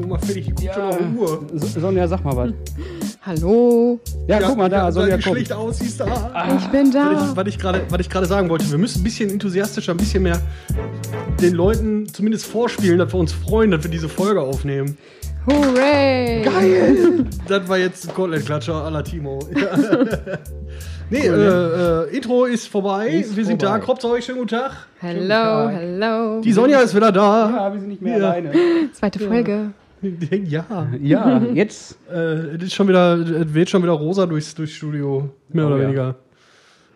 Uhr mal fertig. Ich guck schon auf die Uhr. So- Sonja, sag mal was. Hallo, Ja, guck mal da, ja, Sonja kommt. schlecht aussiehst da. ich bin da. Was ich- Was ich gerade, was ich gerade sagen wollte, wir müssen ein bisschen enthusiastischer, ein bisschen mehr den Leuten zumindest vorspielen, dass wir uns freuen, dass wir diese Folge aufnehmen. Hooray! Geil! das war jetzt ein Kotelett-Klatscher à la Timo. Ja. nee, äh, äh, Intro ist vorbei. Ist wir sind da. vorbei. Kropf, euch schönen guten Tag. Hello, Tag. hello. Die Sonja ist wieder da. Ja, wir sind nicht mehr Ja. alleine. Zweite Folge. Ja. Ja, jetzt. Äh, es ist schon wieder, es weht schon wieder rosa durchs, durchs Studio. Mehr Oh, oder ja. weniger.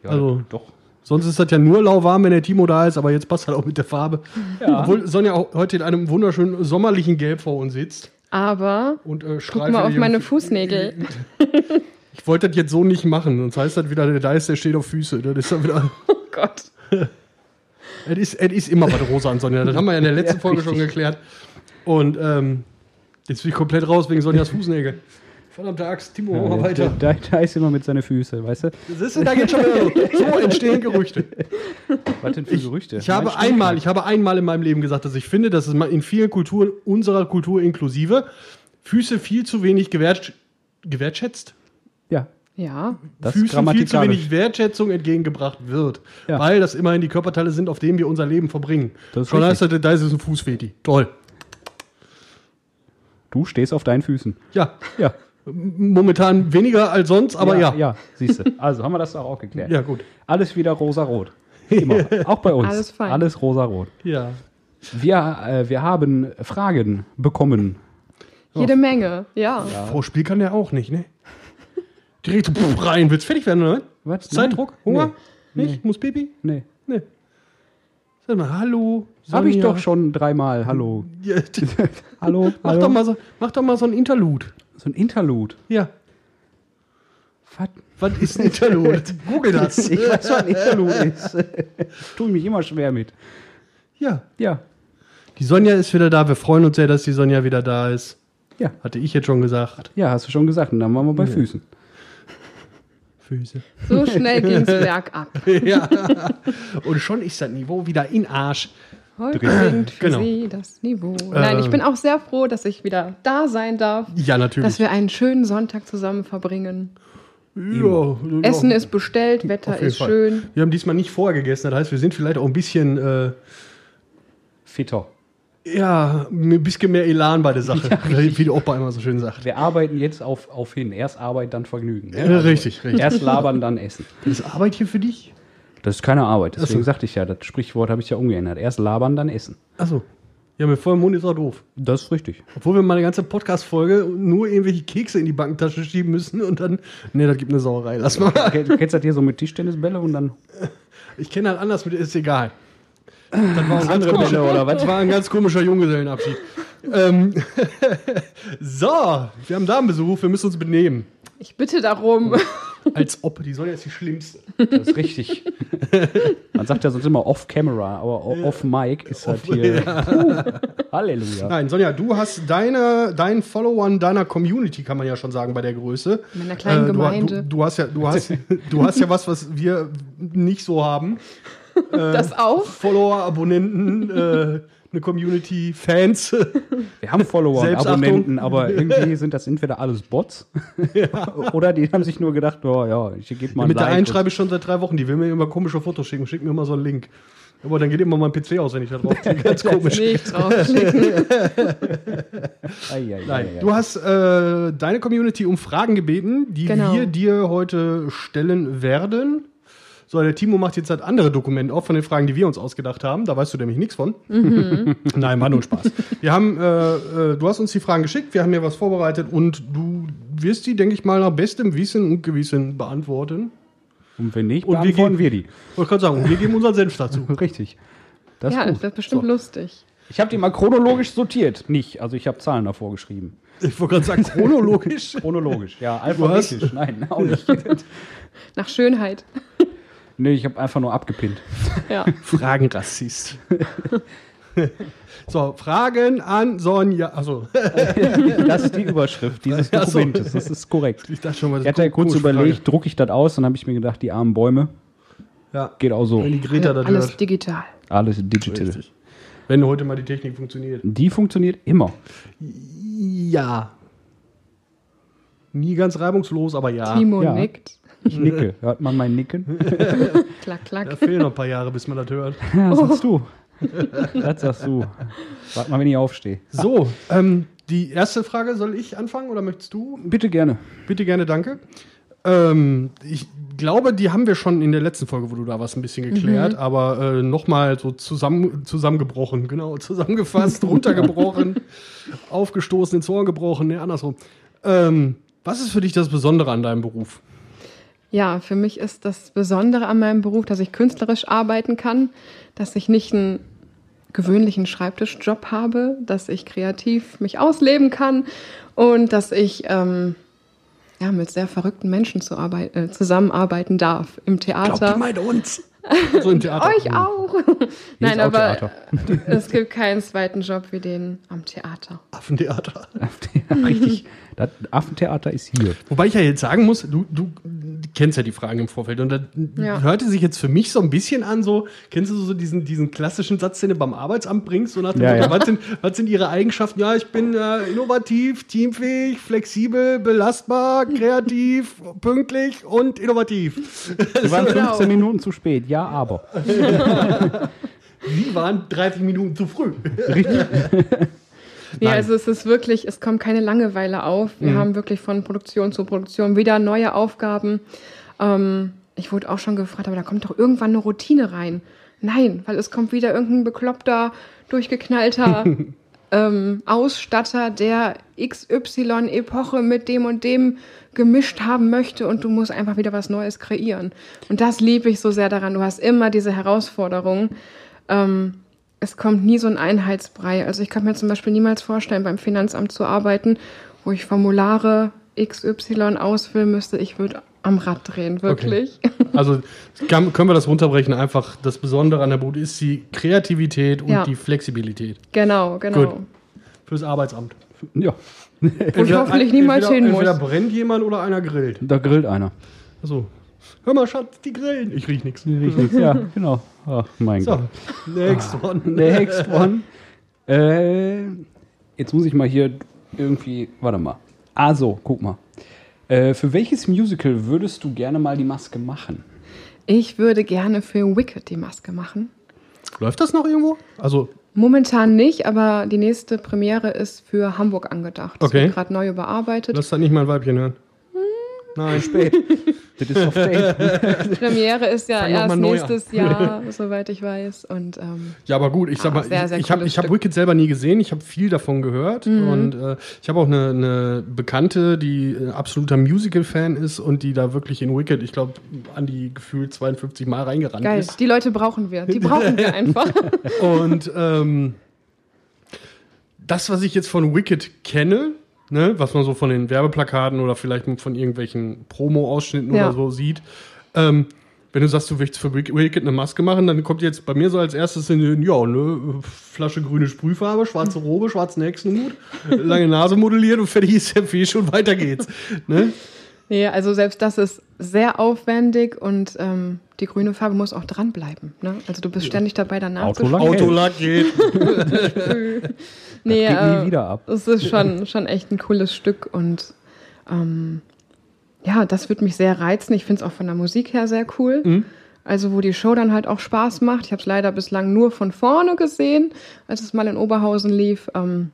Ja, Also- doch. Sonst ist das ja nur lauwarm, wenn der Timo da ist, aber jetzt passt halt auch mit der Farbe. Ja. Obwohl Sonja auch heute in einem wunderschönen sommerlichen Gelb vor uns sitzt. Aber Und, äh, guck mal auf meine Fußnägel. Ich wollte das jetzt so nicht machen, sonst heißt das wieder, der da ist, der steht auf Füße. Das ist dann wieder. Oh Gott. Es ist, es ist immer was rosa an Sonja. Das haben wir ja in der letzten Ja, Folge schon richtig. geklärt. Und ähm, jetzt bin ich komplett raus wegen Sonjas Fußnägel. Verdammte Axt, Timo, mach mal weiter. Da, da ist immer mit seinen Füßen, weißt du? Siehst du, da geht schon wieder los. So entstehen Gerüchte. Was denn für Gerüchte? Ich habe einmal, ich habe einmal in meinem Leben gesagt, dass ich finde, dass es in vielen Kulturen, unserer Kultur inklusive, Füße viel zu wenig gewert, gewertschätzt. Ja, Ja. das Füßen viel zu wenig Wertschätzung entgegengebracht wird. Ja. Weil das immerhin die Körperteile sind, auf denen wir unser Leben verbringen. Das ist Schon heißt da ist es ein Fußfeti. Toll. Du stehst auf deinen Füßen. Ja, Ja. momentan weniger als sonst, aber ja. Ja, ja siehst du. Also haben wir das doch auch geklärt. Ja, gut. Alles wieder rosa-rot. Immer. Auch bei uns. Alles fein. Alles rosa-rot. Ja. Wir, äh, wir haben Fragen bekommen. Jede Menge. Ja. Vorspiel kann der auch nicht, ne? Direkt rein. Willst fertig werden, oder? Was? Zeitdruck? Hunger? Nee. Nicht? Muss Pipi? Nee. Nee. Sag mal, hallo. Habe ich doch schon dreimal. Hallo. Ja, Hallo. mach, Hallo. doch mal so, mach doch mal so ein Interlude. So ein Interlude. Ja. Was? Was ist ein Interlude? Google das. Ich weiß, was ein Interlude ist. Tue ich mich immer schwer mit. Ja. Ja. Die Sonja ist wieder da. Wir freuen uns sehr, dass die Sonja wieder da ist. Ja. Hatte ich jetzt schon gesagt. Ja, hast du schon gesagt. Und dann waren wir bei Füßen. Füße. So schnell ging's bergab. ja. Und schon ist das Niveau wieder in Arsch. Heute sinkt für Genau. Sie das Niveau. Nein, ich bin auch sehr froh, dass ich wieder da sein darf. Ja, natürlich. Dass wir einen schönen Sonntag zusammen verbringen. ja, Essen ja. ist bestellt, Wetter ist Fall. schön. Wir haben diesmal nicht vorher gegessen. Das heißt, wir sind vielleicht auch ein bisschen, äh, Fitter. Ja, ein bisschen mehr Elan bei der Sache. wie der Opa immer so schön sagt. Wir arbeiten jetzt auf, auf hin. Erst Arbeit, dann Vergnügen. ne? Ja, richtig, richtig. Erst labern, dann essen. Das ist Arbeit hier für dich? Das ist keine Arbeit. Deswegen so. sagte ich ja, das Sprichwort habe ich ja umgeändert. Erst labern, dann essen. Achso. Ja, mit vollem Mund ist auch doof. Das ist richtig. Obwohl wir mal eine ganze Podcast-Folge nur irgendwelche Kekse in die Bankentasche schieben müssen und dann. Nee, das gibt eine Sauerei. Lass mal. Du kennst das hier so mit Tischtennisbälle und dann. Ich kenne halt anders mit, ist egal. Das war ein ganz komischer, oder was? Das war ein ganz komischer Junggesellenabschied. ähm, so, wir haben Damenbesuch, wir müssen uns benehmen. Ich bitte darum. Als ob, die Sonja ist die Schlimmste. Das ist richtig. Man sagt ja sonst immer off-camera, aber off-mic ist halt hier. Puh, Halleluja. Nein, Sonja, du hast deine, deinen Followern deiner Community, kann man ja schon sagen, bei der Größe. In meiner kleinen Äh, du, Gemeinde. Du, du, hast ja, du, hast, du hast ja was, was wir nicht so haben. das auch? Follower, Abonnenten, äh, eine Community, Fans. Wir haben Follower und. Abonnenten, aber irgendwie sind das entweder alles Bots oder die haben sich nur gedacht, oh ja, ich gebe mal ein Mit der einen schreibe ich schon seit drei Wochen, die will mir immer komische Fotos schicken, schickt mir immer so einen Link. Aber dann geht immer mein PC aus, wenn ich da drauf klicke. Ganz komisch. Nicht Nein, ei, ei. du hast äh, deine Community um Fragen gebeten, die Genau. wir dir heute stellen werden. So, der Timo macht jetzt halt andere Dokumente auf von den Fragen, die wir uns ausgedacht haben. Da weißt du nämlich nichts von. Nein, war nur Spaß. Wir haben, äh, äh, du hast uns die Fragen geschickt, wir haben hier was vorbereitet und du wirst die, denke ich mal, nach bestem Wissen und Gewissen beantworten. Und wenn nicht, Und wir beantworten gehen- wir die. Wollte gerade sagen, wir geben unseren Senf dazu. Richtig. Das ist Ja, gut. das ist bestimmt lustig. Ich habe die mal chronologisch sortiert. Nicht, also ich habe Zahlen davor geschrieben. Ich wollte gerade sagen, chronologisch. Chronologisch, ja, alphabetisch. Nein, auch nicht. Nach Schönheit. Nee, ich habe einfach nur abgepinnt. Ja. Fragenrassist. so, Fragen an Sonja. Also, Das ist die Überschrift dieses. Dokumentes. Das ist korrekt. ich dachte schon mal, Ich hatte ja kurz überlegt, drucke ich das aus, dann habe ich mir gedacht, die armen Bäume. Ja. Geht auch so. Wenn die Greta das Alles hört. digital. Alles digital. Richtig. Wenn heute mal die Technik funktioniert. Die funktioniert immer. Ja. Nie ganz reibungslos, aber ja. Timo Ja. nickt. Ich nicke. Hört man mein Nicken? Klack, Da klack. fehlen noch ein paar Jahre, bis man das hört. Ja, sagst du. Das sagst du. Warte mal, wenn ich aufstehe. So, ähm, die erste Frage, soll ich anfangen oder möchtest du? Bitte gerne. Bitte gerne, danke. Ähm, ich glaube, die haben wir schon in der letzten Folge, wo du da warst, ein bisschen geklärt, aber äh, nochmal so zusammen, zusammengebrochen, genau, zusammengefasst, runtergebrochen, aufgestoßen, ins Ohr gebrochen, ne, andersrum. Ähm, was ist für dich das Besondere an deinem Beruf? Ja, für mich ist das Besondere an meinem Beruf, dass ich künstlerisch arbeiten kann, dass ich nicht einen gewöhnlichen Schreibtischjob habe, dass ich kreativ mich ausleben kann und dass ich ähm, ja, mit sehr verrückten Menschen zu arbeit äh, zusammenarbeiten darf. Im Theater. meint uns. So im Theater. Euch auch. Nein, auch aber Theater. es gibt keinen zweiten Job wie den am Theater. Affentheater. Ja, richtig. Das Affentheater ist hier. Wobei ich ja jetzt sagen muss, du, du kennst ja die Fragen im Vorfeld und das Ja. hörte sich jetzt für mich so ein bisschen an, so, kennst du so diesen, diesen klassischen Satz, den du beim Arbeitsamt bringst, so nach dem Ja, Motto, ja. Was, sind, was sind ihre Eigenschaften? Ja, ich bin äh, innovativ, teamfähig, flexibel, belastbar, kreativ, pünktlich und innovativ. Wir waren Genau. 15 Minuten zu spät. Ja, aber. Die waren 30 Minuten zu früh. Richtig. Ja, Nein. also es ist wirklich, es kommt keine Langeweile auf. Wir Mhm. haben wirklich von Produktion zu Produktion wieder neue Aufgaben. Ähm, ich wurde auch schon gefragt, aber da kommt doch irgendwann eine Routine rein. Nein, weil es kommt wieder irgendein bekloppter, durchgeknallter ähm, Ausstatter, der XY-Epoche mit dem und dem gemischt haben möchte und du musst einfach wieder was Neues kreieren. Und das liebe ich so sehr daran. Du hast immer diese Herausforderung. Ähm, es kommt nie so ein Einheitsbrei. Also ich kann mir zum Beispiel niemals vorstellen, beim Finanzamt zu arbeiten, wo ich Formulare XY ausfüllen müsste. Ich würde am Rad drehen, wirklich. Also kann, können wir das runterbrechen, einfach das Besondere an der Bude ist die Kreativität und Ja. die Flexibilität Genau, genau. Gut. Fürs Arbeitsamt. Ja. Ich hoffentlich niemals entweder, hin muss. Entweder brennt jemand oder einer grillt. Da grillt einer. Achso. Hör mal, Schatz, die grillen. Ich riech nichts. Richtig. Ja, genau. Ach, mein So, Gott. next one. Next one. Äh, jetzt muss ich mal hier irgendwie. Warte mal. Also, guck mal. Äh, für welches Musical würdest du gerne mal die Maske machen? Ich würde gerne für Wicked die Maske machen. Läuft das noch irgendwo? Also, Momentan nicht, aber die nächste Premiere ist für Hamburg angedacht. Das Okay. wird gerade neu überarbeitet. lass da nicht mein Weibchen hören. Nein, spät. Das ist auf Date. Premiere ist ja erst nächstes Jahr, soweit ich weiß. Und ähm, Ja, aber gut, ich sag mal, sehr, sehr ich, habe ich hab. Wicked selber nie gesehen, ich habe viel davon gehört und äh, ich habe auch eine, eine Bekannte, die äh, absoluter Musical-Fan ist und die da wirklich in Wicked, ich glaube, an die gefühlt 52 Mal reingerannt geil, ist. die Leute brauchen wir. Die brauchen wir einfach. Und ähm, das, was ich jetzt von Wicked kenne, ne, was man so von den Werbeplakaten oder vielleicht von irgendwelchen Promo-Ausschnitten Ja. oder so sieht, ähm, wenn du sagst, du möchtest für Wick- Wicked eine Maske machen, dann kommt jetzt bei mir so als erstes in den, ja, ne, Flasche grüne Sprühfarbe, schwarze Robe, schwarzen Hexenhut, lange Nase modelliert und fertig ist der Fisch und weiter geht's. Ne? Nee, also selbst das ist sehr aufwendig und ähm, die grüne Farbe muss auch dranbleiben. Ne? Also du bist ständig dabei, danach Autolack. Autolack geht. Nee, Geht nie äh, wieder ab. Es ist schon, schon echt ein cooles Stück und ähm, ja, das wird mich sehr reizen. Ich finde es auch von der Musik her sehr cool. Mhm. Also, wo die Show dann halt auch Spaß macht. Ich habe es leider bislang nur von vorne gesehen, als es mal in Oberhausen lief. Ähm,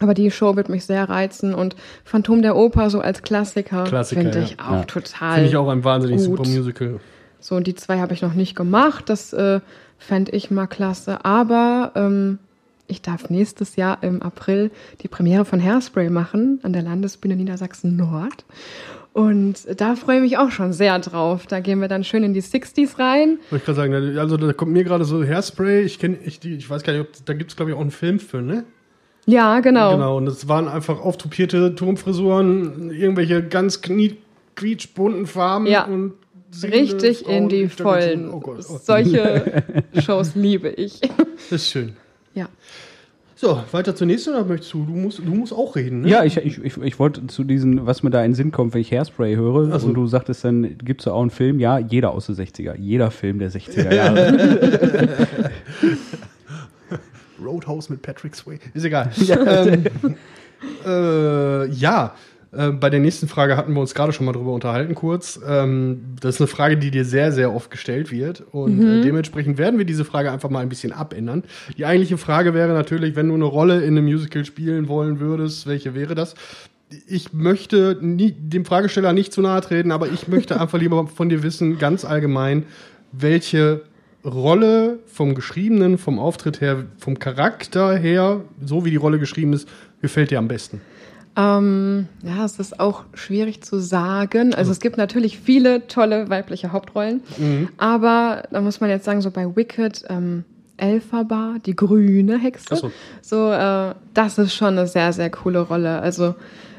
aber die Show wird mich sehr reizen und Phantom der Oper so als Klassiker, Klassiker, finde ja. ich auch Ja. total. Finde ich auch ein wahnsinnig Gut. super Musical. So, und die zwei habe ich noch nicht gemacht. Das äh, fände ich mal klasse. Aber ähm, ich darf nächstes Jahr im April die Premiere von Hairspray machen an der Landesbühne Niedersachsen Nord. Und da freue ich mich auch schon sehr drauf. Da gehen wir dann schön in die 60s rein. Wollte ich gerade sagen, also da kommt mir gerade so Hairspray, ich kenne, ich, die- ich weiß gar nicht, ob, da gibt es glaube ich auch einen Film für, ne? Ja, genau. Genau, und es waren einfach auftopierte Turmfrisuren, irgendwelche ganz quietschbunten Farben Ja. und Richtig Frauen in die. Vollen. Oh Gott, oh. Solche Shows liebe ich. Das ist schön. ja. So, weiter zur nächsten oder möchtest du? Du musst, du musst auch reden, ne? Ja, ich, ich, ich, ich wollte zu diesen, was mir da in den Sinn kommt, wenn ich Hairspray höre. So. Und du sagtest dann, gibt es da auch einen Film? Ja, jeder aus den 60er. Jeder Film der 60er Jahre. Roadhouse mit Patrick Swayze. Ist egal. ähm, Äh, ja, äh, bei der nächsten Frage hatten wir uns gerade schon mal drüber unterhalten kurz. Ähm, das ist eine Frage, die dir sehr, sehr oft gestellt wird. Und äh, dementsprechend werden wir diese Frage einfach mal ein bisschen abändern. Die eigentliche Frage wäre natürlich, wenn du eine Rolle in einem Musical spielen wollen würdest, welche wäre das? Ich möchte nie, dem Fragesteller nicht zu nahe treten, aber ich möchte einfach lieber von dir wissen, ganz allgemein, welche Rolle vom Geschriebenen, vom Auftritt her, vom Charakter her, so wie die Rolle geschrieben ist, gefällt dir am besten? Ähm, ja, es ist auch schwierig zu sagen. Also es gibt natürlich viele tolle weibliche Hauptrollen, aber da muss man jetzt sagen, so bei Wicked, ähm, Elphaba, die grüne Hexe, so. so, äh, das ist schon eine sehr, sehr coole Rolle. Also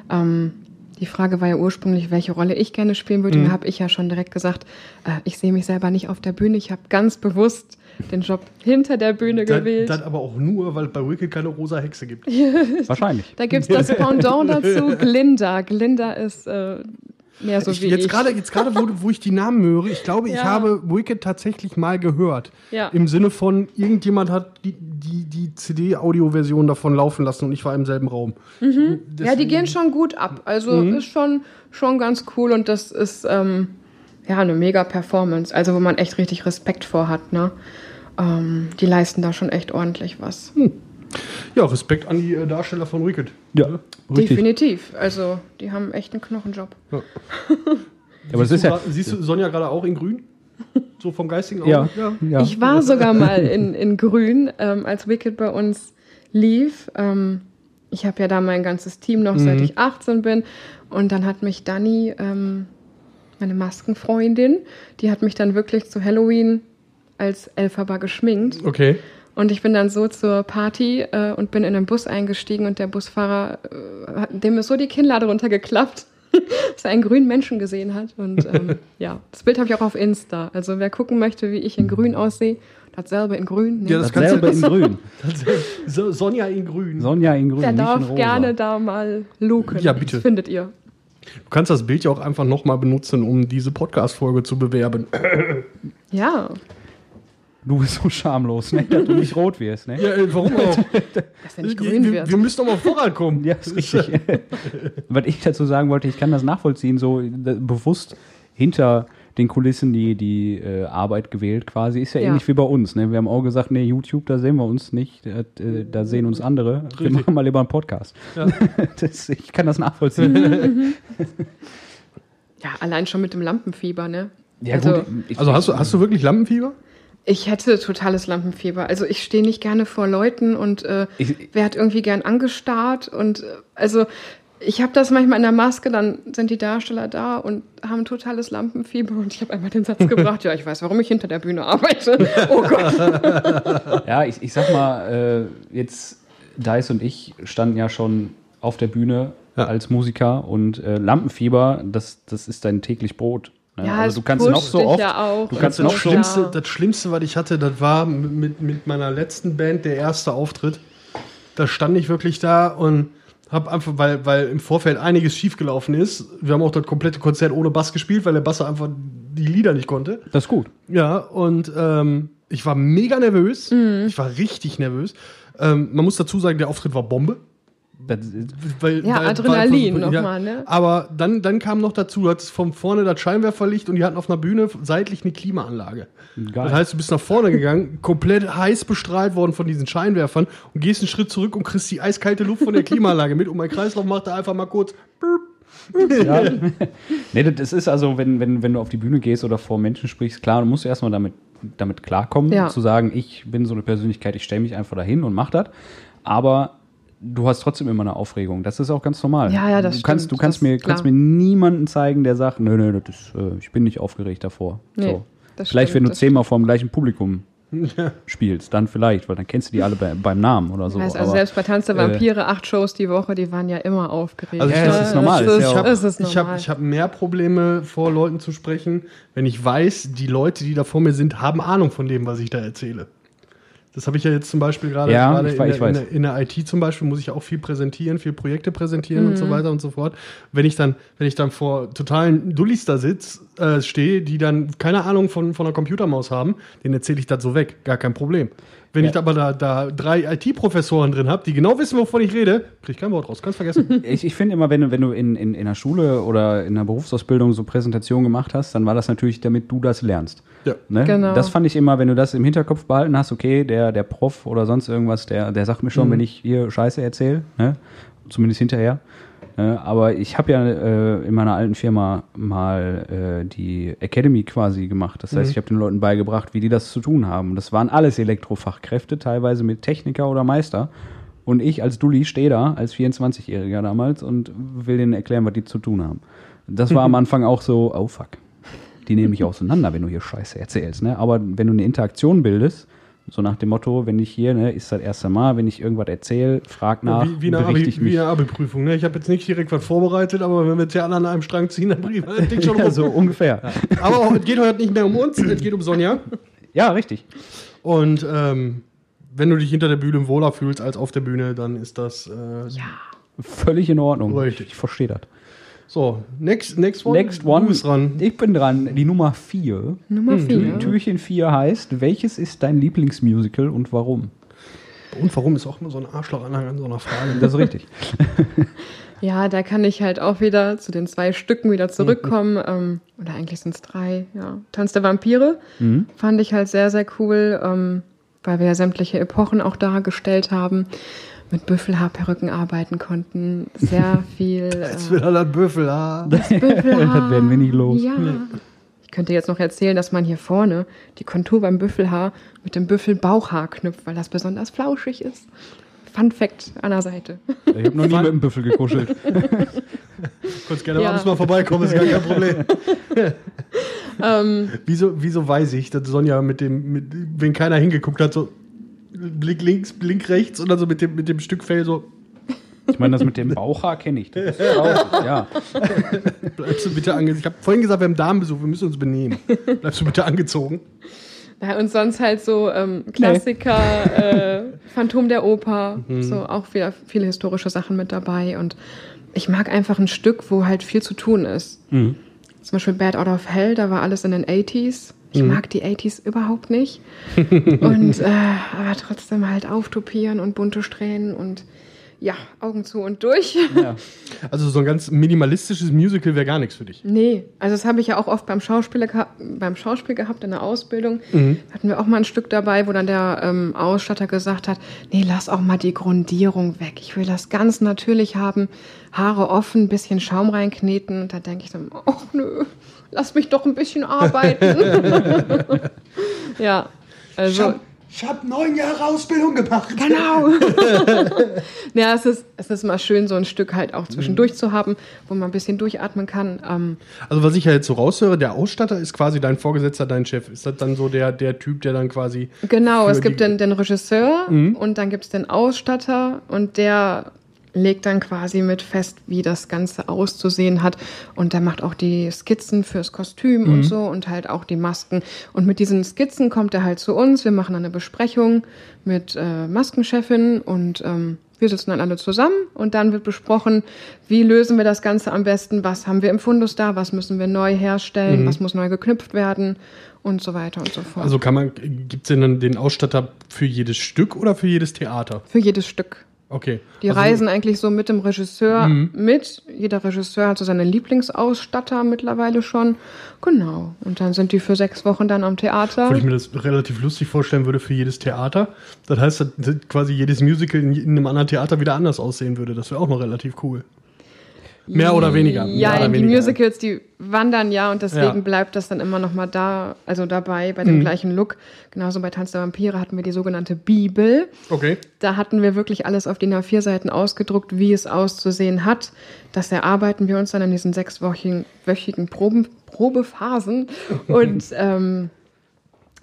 ähm, die Frage war ja ursprünglich, welche Rolle ich gerne spielen würde. Da habe ich ja schon direkt gesagt, äh, ich sehe mich selber nicht auf der Bühne. Ich habe ganz bewusst den Job hinter der Bühne Das, gewählt. das aber auch nur, weil es bei Wicked keine rosa Hexe gibt. Wahrscheinlich. Da gibt's das Pendant dazu, Glinda. Glinda ist äh, mehr so Ich, wie jetzt ich. gerade, jetzt gerade, wo, wo ich die Namen höre, ich glaube, ich Ja. habe Wicked tatsächlich mal gehört. Ja. Im Sinne von, irgendjemand hat die, die, die CD-Audio-Version davon laufen lassen und ich war im selben Raum. Mhm. ja, die gehen schon gut ab. Also ist schon, schon ganz cool und das ist ähm, ja eine mega Performance. Also wo man echt richtig Respekt vor hat. Ne? Ähm, die leisten da schon echt ordentlich was. Ja, Respekt an die äh, Darsteller von Wicked. Ja, richtig. Definitiv. Also die haben echt einen Knochenjob. Aber das siehst, ist du ja. siehst du Sonja gerade auch in grün? So vom geistigen Ja, Auge? ja. Ich war sogar mal in, in Grün, ähm, als Wicked bei uns lief. Ähm, ich habe ja da mein ganzes Team noch, seit ich 18 bin. Und dann hat mich Dani, ähm, meine Maskenfreundin, die hat mich dann wirklich zu Halloween als Elphaba geschminkt. Okay. Und ich bin dann so zur Party äh, und bin in den Bus eingestiegen und der Busfahrer, äh, hat, dem ist so die Kinnlade runtergeklappt, dass er einen grünen Menschen gesehen hat. Und ähm, ja, das Bild habe ich auch auf Insta. Also wer gucken möchte, wie ich in grün aussehe, dasselbe in grün, nee, Ja, das kannst du- Dasselbe in grün. So, Sonja in grün. Sonja in grün. der nicht in darf rosa. gerne da mal luken. Ja, bitte. Das findet ihr. Du kannst das Bild ja auch einfach nochmal benutzen, um diese Podcast-Folge zu bewerben. Ja, Du bist so schamlos, ne? dass du nicht rot wirst. Ne? Ja, äh, warum auch? dass er nicht grün wir, wird. wir müssen doch mal vorankommen. Ja, ist richtig. Was ich dazu sagen wollte, ich kann das nachvollziehen, so bewusst hinter den Kulissen die, die äh, Arbeit gewählt quasi. Ist ja, Ja. ähnlich wie bei uns. Ne? Wir haben auch gesagt, nee, YouTube, da sehen wir uns nicht, äh, äh, da sehen uns andere. Wir Richtig. machen mal lieber einen Podcast. Ja. Das, ich kann das nachvollziehen. ja, allein schon mit dem Lampenfieber, ne? ja, Also- gut. Ich, Also hast du, hast du wirklich Lampenfieber? Ich hätte totales Lampenfieber. Also ich stehe nicht gerne vor Leuten und äh, werde irgendwie gern angestarrt und äh, also ich habe das manchmal in der Maske, dann sind die Darsteller da und haben totales Lampenfieber und ich habe einmal den Satz gebracht, ja, ich weiß, warum ich hinter der Bühne arbeite. Oh Gott. Ja, ich, ich sag mal, äh, jetzt Dice und ich standen ja schon auf der Bühne Ja. als Musiker und äh, Lampenfieber, das, das ist dein täglich Brot. Ne? Ja, also es du kannst noch so oft, ja auch. du kannst noch ja. Schlimmste, das Schlimmste, was ich hatte, das war mit, mit meiner letzten Band der erste Auftritt. Da stand ich wirklich da und habe einfach, weil, weil im Vorfeld einiges schiefgelaufen ist. Wir haben auch das komplette Konzert ohne Bass gespielt, weil der Bass einfach die Lieder nicht konnte. das ist gut. Ja, und ähm, ich war mega nervös. Mhm. Ich war richtig nervös. Ähm, man muss dazu sagen, der Auftritt war Bombe. Weil, Ja, weil, Adrenalin weil- noch mal, ne? Aber dann, dann kam noch dazu, du hattest von vorne das Scheinwerferlicht und die hatten auf einer Bühne seitlich eine Klimaanlage. Geil. Das heißt, du bist nach vorne gegangen, komplett heiß bestrahlt worden von diesen Scheinwerfern und gehst einen Schritt zurück und kriegst die eiskalte Luft von der Klimaanlage mit und mein Kreislauf macht da einfach mal kurz. ja. nee, das ist also, wenn, wenn, wenn du auf die Bühne gehst oder vor Menschen sprichst, klar, du musst erstmal damit, damit klarkommen, Ja. zu sagen, ich bin so eine Persönlichkeit, ich stelle mich einfach dahin und mach das. Aber du hast trotzdem immer eine Aufregung. Das ist auch ganz normal. Ja, ja, das du kannst, stimmt. du kannst Das mir, kannst mir niemanden zeigen, der sagt, nö, nö, das ist, äh, ich bin nicht aufgeregt davor. Nee, so. das Vielleicht, stimmt, wenn du zehnmal vor dem gleichen Publikum spielst, dann vielleicht, weil dann kennst du die alle bei, beim Namen oder so. Weiß, also aber- selbst bei Tanz der Vampire, acht Shows die Woche, die waren ja immer aufgeregt. Also ich- Ja, das ist normal, Das ist ja ist, auch- das ist Ich habe normal. ich hab mehr Probleme, vor Leuten zu sprechen, wenn ich weiß, die Leute, die da vor mir sind, haben Ahnung von dem, was ich da erzähle. Das habe ich ja jetzt zum Beispiel gerade Ja, in, in, der- in der IT zum Beispiel muss ich auch viel präsentieren, viel Projekte präsentieren und so Mhm. weiter und so fort. Wenn ich dann, wenn ich dann vor totalen Dullis da sitz, äh, stehe, die dann keine Ahnung von, von einer Computermaus haben, denen erzähle ich das so weg, gar kein Problem. Wenn Ja. ich aber da, da drei IT-Professoren drin habe, die genau wissen, wovon ich rede, krieg ich kein Wort raus. Kannst vergessen. Ich, ich finde immer, wenn du, wenn du in, in, in der Schule oder in der Berufsausbildung so Präsentationen gemacht hast, dann war das natürlich, damit du das lernst. ja. Ne? Genau. Das fand ich immer, wenn du das im Hinterkopf behalten hast, okay, der, der Prof oder sonst irgendwas, der, der sagt mir schon, wenn ich hier Scheiße erzähle, ne? zumindest hinterher. Ne? Aber ich habe ja äh, in meiner alten Firma mal äh, die Academy quasi gemacht. Das heißt, ich habe den Leuten beigebracht, wie die das zu tun haben. Das waren alles Elektrofachkräfte, teilweise mit Techniker oder Meister. Und ich als Dulli stehe da, als 24-Jähriger damals, und will denen erklären, was die zu tun haben. Das war am Anfang auch so, oh fuck, die nehmen mich auseinander, wenn du hier Scheiße erzählst. Ne? Aber wenn du eine Interaktion bildest, so nach dem Motto, wenn ich hier, ne, ist das erste Mal, wenn ich irgendwas erzähle, frag nach, wie, wie eine Abi- ich wie eine Abi-Prüfung. Ne? Ich habe jetzt nicht direkt was vorbereitet, aber wenn wir jetzt ja alle an einem Strang ziehen, dann bringen wir das Ding schon ja, rum. so ungefähr. Aber auch, es geht heute nicht mehr um uns, es geht um Sonja. Ja, richtig. Und ähm, wenn du dich hinter der Bühne wohler fühlst als auf der Bühne, dann ist das äh, Ja. Völlig in Ordnung. Richtig. Ich verstehe das. So. Next, next one. Next one. Du bist dran. Ich bin dran. Die Nummer 4. Nummer vier. Türchen 4 heißt, welches ist dein Lieblingsmusical und warum? Und warum ist auch immer so ein Arschlochanhang an so einer Frage? Das ist richtig. Ja, da kann ich halt auch wieder zu den zwei Stücken wieder zurückkommen. ähm, oder eigentlich sind es drei, ja. Tanz der Vampire fand ich halt sehr, sehr cool, ähm, weil wir ja sämtliche Epochen auch dargestellt haben, mit Büffelhaarperücken arbeiten konnten. Sehr viel. Jetzt äh, wieder das Büffel. Ah. Büffelhaar. Das werden wir nicht los. Ja. Ich könnte jetzt noch erzählen, dass man hier vorne die Kontur beim Büffelhaar mit dem Büffelbauchhaar knüpft, weil das besonders flauschig ist. Fun Fact an der Seite. Ich habe noch nie mit einem Büffel gekuschelt. Kannst gerne Ja. abends mal vorbeikommen, ist gar kein Problem. ähm, wieso, wieso weiß ich, dass Sonja mit dem, mit, wenn keiner hingeguckt hat, so Blick links, Blick rechts und dann so mit dem, mit dem Stück Fell so, Ich meine, das mit dem Bauchhaar kenne ich. Das ist traurig, ja. bleibst du bitte angezogen. Ich habe vorhin gesagt, wir haben Damenbesuch, wir müssen uns benehmen. Bleibst du bitte angezogen? ja, und sonst halt so ähm, Klassiker, äh, Phantom der Oper, so auch wieder viele historische Sachen mit dabei. Und ich mag einfach ein Stück, wo halt viel zu tun ist. Zum Beispiel Bad Out of Hell, da war alles in den 80s. Ich mag die 80s überhaupt nicht. und äh, aber trotzdem halt auftopieren und bunte Strähnen und ja, Augen zu und durch. ja. Also so ein ganz minimalistisches Musical wäre gar nichts für dich. Nee, also das habe ich ja auch oft beim Schauspiel, geha- beim Schauspiel gehabt in der Ausbildung. Hatten wir auch mal ein Stück dabei, wo dann der ähm, Ausstatter gesagt hat, nee, lass auch mal die Grundierung weg. Ich will das ganz natürlich haben, Haare offen, bisschen Schaum reinkneten. Und da denke ich dann, ach nö, lass mich doch ein bisschen arbeiten. ja, also... ich hab neun Jahre Ausbildung gemacht. Genau. ja, es ist, es ist mal schön, so ein Stück halt auch zwischendurch zu haben, wo man ein bisschen durchatmen kann. Ähm, Also was ich ja jetzt so raushöre, der Ausstatter ist quasi dein Vorgesetzter, dein Chef. Ist das dann so der, der Typ, der dann quasi... Genau, es gibt den, den Regisseur und dann gibt es den Ausstatter und der legt dann quasi mit fest, wie das Ganze auszusehen hat. Und der macht auch die Skizzen fürs Kostüm und so und halt auch die Masken. Und mit diesen Skizzen kommt er halt zu uns. Wir machen dann eine Besprechung mit äh, Maskenchefin und ähm, wir sitzen dann alle zusammen und dann wird besprochen, wie lösen wir das Ganze am besten, was haben wir im Fundus da, was müssen wir neu herstellen, was muss neu geknüpft werden und so weiter und so fort. Also kann man, gibt es denn dann den Ausstatter für jedes Stück oder für jedes Theater? Für jedes Stück. Okay. Die also, reisen eigentlich so mit dem Regisseur mit. Jeder Regisseur hat so seine Lieblingsausstatter mittlerweile schon. Genau. Und dann sind die für sechs Wochen dann am Theater. Obwohl ich mir das relativ lustig vorstellen würde für jedes Theater. Das heißt, dass quasi jedes Musical in, in einem anderen Theater wieder anders aussehen würde. Das wäre auch noch relativ cool. Mehr oder weniger. Ja, oder die weniger. Musicals, die wandern ja und deswegen Ja. bleibt das dann immer noch mal da, also dabei bei dem Mhm. gleichen Look. Genauso bei Tanz der Vampire hatten wir die sogenannte Bibel. Okay. Da hatten wir wirklich alles auf DIN A4 Seiten ausgedruckt, wie es auszusehen hat. Das erarbeiten wir uns dann in diesen sechswöchigen wöchigen Proben, Probephasen. Und ähm,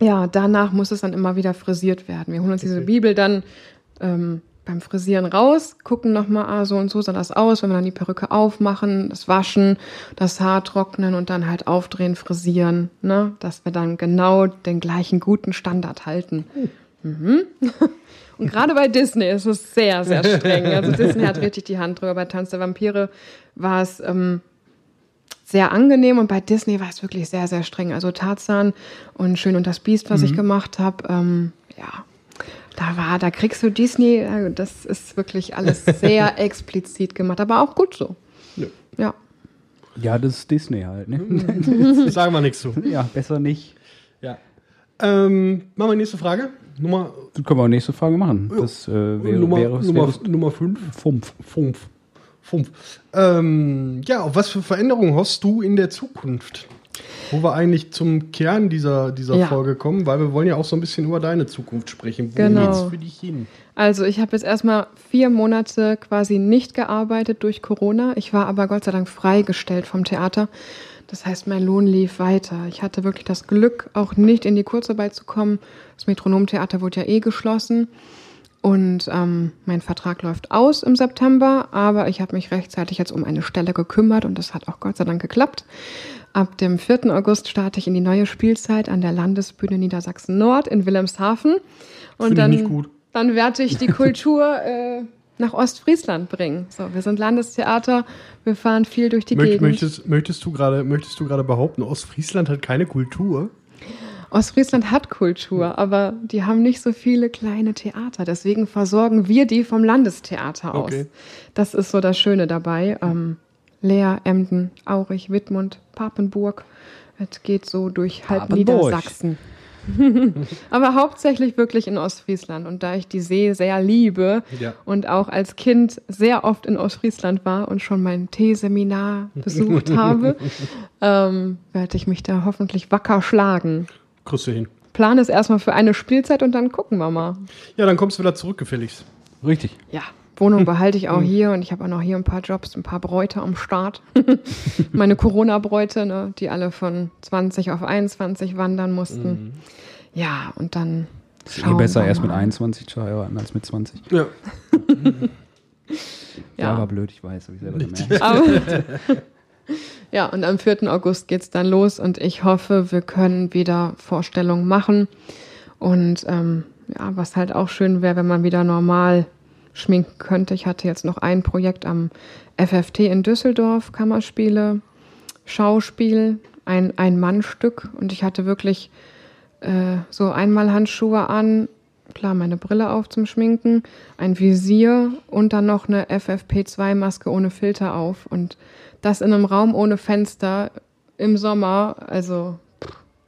ja, danach muss es dann immer wieder frisiert werden. Wir holen uns diese Bibel dann ähm, beim Frisieren raus, gucken nochmal, ah, so und so sah das aus, wenn wir dann die Perücke aufmachen, das Waschen, das Haar trocknen und dann halt aufdrehen, frisieren, ne? dass wir dann genau den gleichen guten Standard halten. Mhm. Und gerade bei Disney ist es sehr, sehr streng. Also Disney hat richtig die Hand drüber. Bei Tanz der Vampire war es ähm, sehr angenehm und bei Disney war es wirklich sehr, sehr streng. Also Tarzan und Schön und das Biest, was ich gemacht habe, ähm, ja, da war, da kriegst du Disney, äh, das ist wirklich alles sehr explizit gemacht, aber auch gut so. Ja. Ja. Ja, das ist Disney halt, ne? Sagen wir nichts zu. ja, besser nicht. Ja. Ähm, machen wir die nächste Frage. Nummer, Dann können wir auch nächste Frage machen. Das äh, wäre, Nummer, wäre, Nummer, Nummer fünf. Fumpf. Fünf. Fünf. Ähm, ja, auf was für Veränderungen hoffst du in der Zukunft? Wo wir eigentlich zum Kern dieser, dieser Ja. Folge kommen, weil wir wollen ja auch so ein bisschen über deine Zukunft sprechen. Wo Genau. geht's für dich hin? Also ich habe jetzt erstmal vier Monate quasi nicht gearbeitet durch Corona. Ich war aber Gott sei Dank freigestellt vom Theater. Das heißt, mein Lohn lief weiter. Ich hatte wirklich das Glück, auch nicht in die Kurzarbeit zu kommen. Das Metronomtheater wurde ja eh geschlossen. Und ähm, mein Vertrag läuft aus im September, aber ich habe mich rechtzeitig jetzt um eine Stelle gekümmert und das hat auch Gott sei Dank geklappt. Ab dem 4. August starte ich in die neue Spielzeit an der Landesbühne Niedersachsen Nord in Wilhelmshaven. Und ich dann, gut. dann werde ich die Kultur äh, nach Ostfriesland bringen. So, wir sind Landestheater, wir fahren viel durch die Möcht, Gegend. möchtest, möchtest du gerade möchtest du gerade behaupten, Ostfriesland hat keine Kultur? Ostfriesland hat Kultur, aber die haben nicht so viele kleine Theater. Deswegen versorgen wir die vom Landestheater aus. Okay. Das ist so das Schöne dabei. Ähm, Leer, Emden, Aurich, Wittmund, Papenburg. Es geht so durch halb Papenburg. Niedersachsen. aber hauptsächlich wirklich in Ostfriesland. Und da ich die See sehr liebe Ja. und auch als Kind sehr oft in Ostfriesland war und schon mein Teeseminar besucht habe, ähm, werde ich mich da hoffentlich wacker schlagen. Du hin. Plan ist erstmal für eine Spielzeit und dann gucken wir mal. Ja, dann kommst du wieder zurück, gefälligst. Richtig. Ja, Wohnung behalte ich auch hier und ich habe auch noch hier ein paar Jobs, ein paar Bräute am Start. Meine Corona-Bräute, ne, die alle von 20 auf 21 wandern mussten. Ja, und dann Ist eh besser wir erst mit mal. 21 zu heiraten als mit 20. Ja. Ja, war blöd, ich weiß, habe ich selber gemerkt. Aber ja, und am 4. August geht's dann los und ich hoffe, wir können wieder Vorstellungen machen. Und ähm, ja, was halt auch schön wäre, wenn man wieder normal schminken könnte. Ich hatte jetzt noch ein Projekt am FFT in Düsseldorf, Kammerspiele, Schauspiel, ein Ein-Mann-Stück. Und ich hatte wirklich äh, so Einmalhandschuhe an, klar, meine Brille auf zum Schminken, ein Visier und dann noch eine FFP2-Maske ohne Filter auf. Und das in einem Raum ohne Fenster im Sommer, also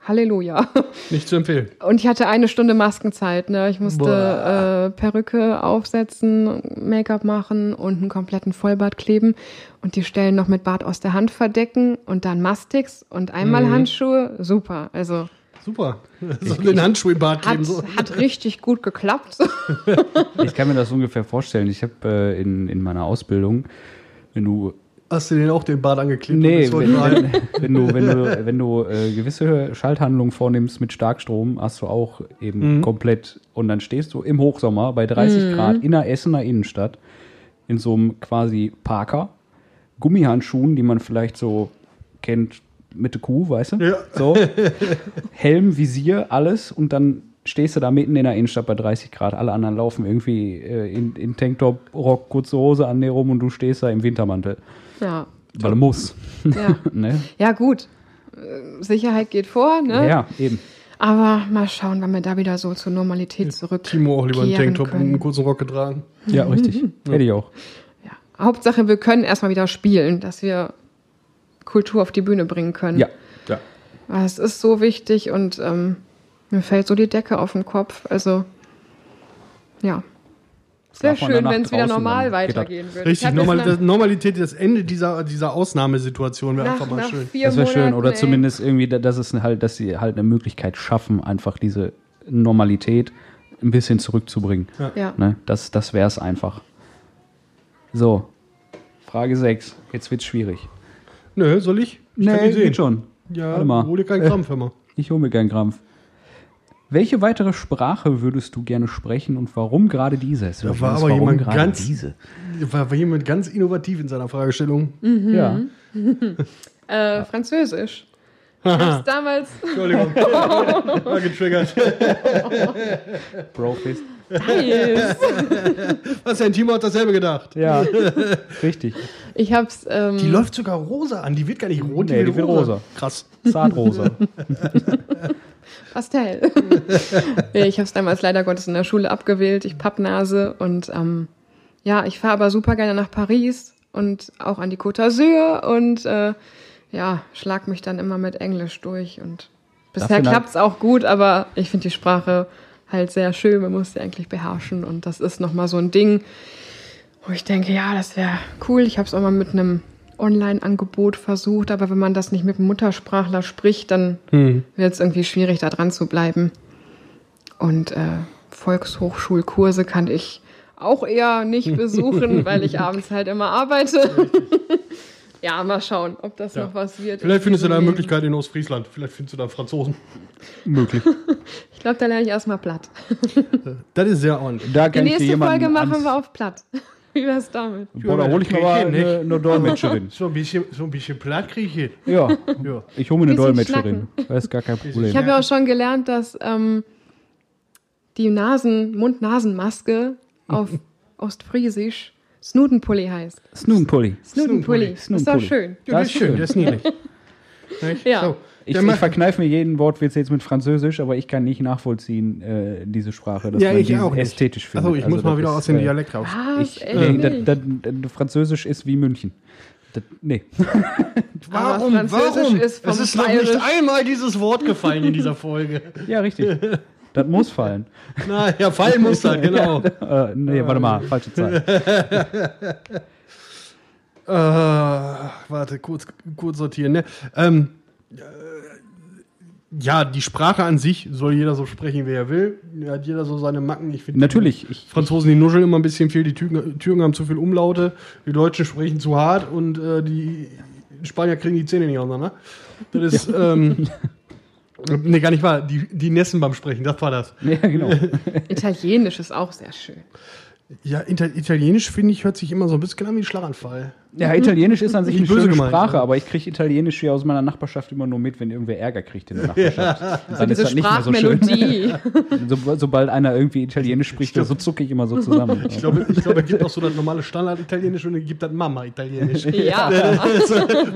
Halleluja. Nicht zu empfehlen. Und ich hatte eine Stunde Maskenzeit. Ne? Ich musste äh, Perücke aufsetzen, Make-up machen und einen kompletten Vollbart kleben und die Stellen noch mit Bart aus der Hand verdecken und dann Mastix und einmal Mhm. Handschuhe. Super. Also Super. So den Handschuh im Bart hat, geben. So. hat richtig gut geklappt. Ich kann mir das ungefähr vorstellen. Ich habe äh, in, in meiner Ausbildung, wenn du Hast du den auch den Bart angeklebt? Nee, wenn, wenn, wenn du, wenn du, wenn du äh, gewisse Schalthandlungen vornimmst mit Starkstrom, hast du auch eben Mhm. komplett und dann stehst du im Hochsommer bei 30 Grad in der Essener Innenstadt in so einem quasi Parker, Gummihandschuhen, die man vielleicht so kennt mit der Kuh, weißt du? Ja. So. Helm, Visier, alles und dann stehst du da mitten in der Innenstadt bei 30 Grad. Alle anderen laufen irgendwie äh, in, in Tanktop, Rock, kurze Hose an dir rum und du stehst da im Wintermantel. Ja. Weil er muss. Ja. ne? ja, gut. Sicherheit geht vor, ne? Ja, eben. Aber mal schauen, wann wir da wieder so zur Normalität zurück. Timo auch lieber einen Tanktop und einen kurzen Rock getragen. Ja, richtig. Hätte ich auch. Ja. Hauptsache, wir können erstmal wieder spielen, dass wir Kultur auf die Bühne bringen können. Ja. Ja. Weil Es ist so wichtig und ähm, mir fällt so die Decke auf den Kopf. Also, ja. Es wäre schön, wenn es wieder normal das. weitergehen würde. Ich Richtig, Normal, nach- Normalität, das Ende dieser, dieser Ausnahmesituation wäre einfach mal nach schön. vier Das wäre schön. Oder ey. zumindest irgendwie, da- dass es halt, dass sie halt eine Möglichkeit schaffen, einfach diese Normalität ein bisschen zurückzubringen. Ja. Ne? Das, das wäre es einfach. So. Frage 6. Jetzt wird's schwierig. Nö, soll ich? ich kann die sehen. geht schon. Ja, Warte mal. hol dir keinen Krampf, hör mal. Ich hole mir gern Krampf. Welche weitere Sprache würdest du gerne sprechen und warum gerade diese? Es Da wird war aber warum jemand gerade ganz- diese? War, jemand ganz innovativ in seiner Fragestellung. Mhm. Ja. Äh, Französisch. Ich hab's damals. Entschuldigung. war getriggert. Brofist. Nice. Was denn? Timo hat dasselbe gedacht. Ja, richtig. Ich hab's. Ähm, Die läuft sogar rosa an. Die wird gar nicht rot, Nee, die wird rosa. Krass. Zartrosa. Pastell. ich habe es damals leider Gottes in der Schule abgewählt. Ich Pappnase und ähm, ja, ich fahre aber super gerne nach Paris und auch an die Côte d'Azur und äh, ja, schlag mich dann immer mit Englisch durch und bisher klappt es auch gut, aber ich finde die Sprache halt sehr schön. Man muss sie eigentlich beherrschen und das ist nochmal so ein Ding, wo ich denke, ja, das wäre cool. Ich habe es auch mal mit einem Online-Angebot versucht, aber wenn man das nicht mit einem Muttersprachler spricht, dann Hm. wird es irgendwie schwierig, da dran zu bleiben. Und äh, Volkshochschulkurse kann ich auch eher nicht besuchen, weil ich abends halt immer arbeite. ja, mal schauen, ob das Ja. noch was wird. Vielleicht findest du da eine. Möglichkeit in Ostfriesland. Vielleicht findest du da Franzosen. Möglich. Ich glaube, da lerne ich erstmal platt. Das ist sehr ordentlich. Da Die nächste Folge machen wir auf platt. Wie wär's damit? Boah, da hole ich mir mal eine, eine Dolmetscherin. So ein bisschen, so ein bisschen platt kriege ich hin. Ja, Ja. ich hole mir eine Dolmetscherin. Das ist gar kein Problem. Ich habe ja auch schon gelernt, dass ähm, die Nasen, Mund-Nasen-Maske auf Ostfriesisch Snudenpulli heißt. Snoonpulli. Snudenpulli. Ist doch Snudenpulli. schön. Ja, das ist schön, das ist niedlich. Ja. So. Ich, ich verkneife mir jeden Wortwitz jetzt mit Französisch, aber ich kann nicht nachvollziehen, äh, diese Sprache, dass Ja, man ich die auch nicht. ästhetisch findet. Achso, ich muss Also mal das wieder ist, aus dem äh, Dialekt raus. Was? Ich, Echt nee, das, das, das Französisch ist wie München. Das, nee. Aber Französisch ist es ist noch nicht einmal dieses Wort gefallen in dieser Folge. Ja, richtig. das muss fallen. Na, ja, fallen muss das, genau. Äh, nee, warte mal, falsche Zeit. Äh, warte, kurz, kurz sortieren. Ne? Ähm, äh, ja, die Sprache an sich soll jeder so sprechen, wie er will. Ja, hat jeder so seine Macken. Ich finde Natürlich. Ich, Die Franzosen, die nuscheln immer ein bisschen viel, die Türken, haben zu viel Umlaute, die Deutschen sprechen zu hart und äh, die Spanier kriegen die Zähne nicht auseinander. Das ist, ähm, nee, gar nicht wahr. Die, die nässen beim Sprechen, das war das. ja, genau. Italienisch ist auch sehr schön. Ja, Italienisch, finde ich, hört sich immer so ein bisschen an wie ein Schlaganfall. Ja, Italienisch ist an sich Nicht eine böse schöne gemeint, Sprache, ne? aber ich kriege Italienisch hier aus meiner Nachbarschaft immer nur mit, wenn irgendwer Ärger kriegt in der Nachbarschaft. Dann Diese ist das nicht mehr so schön. So, sobald einer irgendwie Italienisch spricht, so zucke ich immer so zusammen. Ich glaube, ich glaube, es gibt auch so das normale Standard-Italienisch und es gibt das Mama-Italienisch. ja.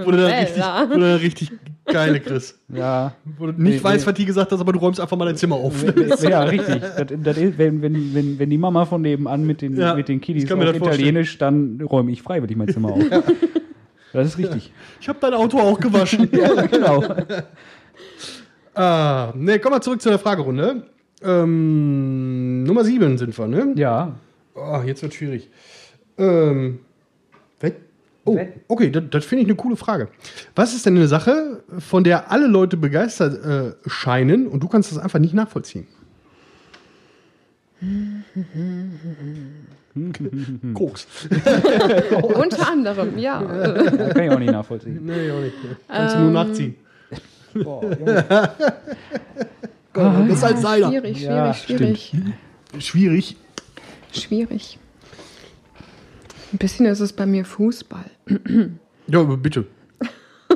wo du dann richtig, wo du dann richtig geile kriegst. Ja, Wo du nicht Nee, weißt, nee. was die gesagt hast, aber du räumst einfach mal dein Zimmer auf. ja, richtig. Das, das ist, wenn, wenn, wenn, wenn die Mama von nebenan mit den, Ja, mit den Kiddies auf das vorstellen. Italienisch, dann räume ich freiwillig mein Zimmer auf. Das ist richtig. Ich habe dein Auto auch gewaschen. Ja, genau. Ah, ne, komm mal zurück zu der Fragerunde. Ähm, Nummer 7 sind wir, ne? Ja. Oh, jetzt wird schwierig. Ähm, weg? Oh, okay, das, das finde ich eine coole Frage. Was ist denn eine Sache, von der alle Leute begeistert äh, scheinen und du kannst das einfach nicht nachvollziehen? Koks. Unter anderem, ja. Das kann ich auch nicht nachvollziehen. Nee, auch nicht. Kannst du nur nachziehen. Boah, Junge. das ist halt seiner. Schwierig, schwierig, Ja, schwierig. Schwierig. Schwierig. Ein bisschen ist es bei mir Fußball. Ja, aber bitte.